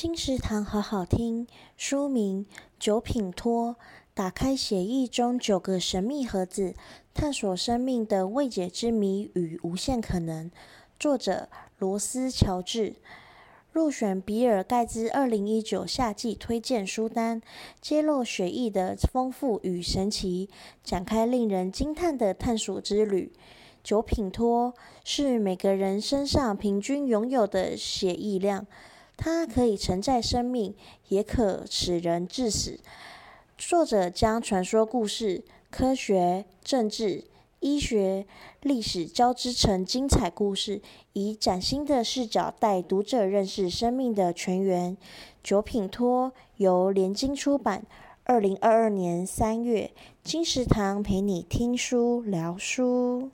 金石堂好好听，书名《九品托》，打开血液中九个神秘盒子，探索生命的未解之谜与无限可能。作者罗斯乔治，入选比尔盖茨二零一九夏季推荐书单，揭露血液的丰富与神奇，展开令人惊叹的探索之旅。九品托是每个人身上平均拥有的血液量。它可以承载生命，也可使人致死。作者将传说故事、科学、政治、医学、历史交织成精彩故事，以崭新的视角带读者认识生命的泉源。九品托由联经出版，二零二二年三月。金石堂陪你听书聊书。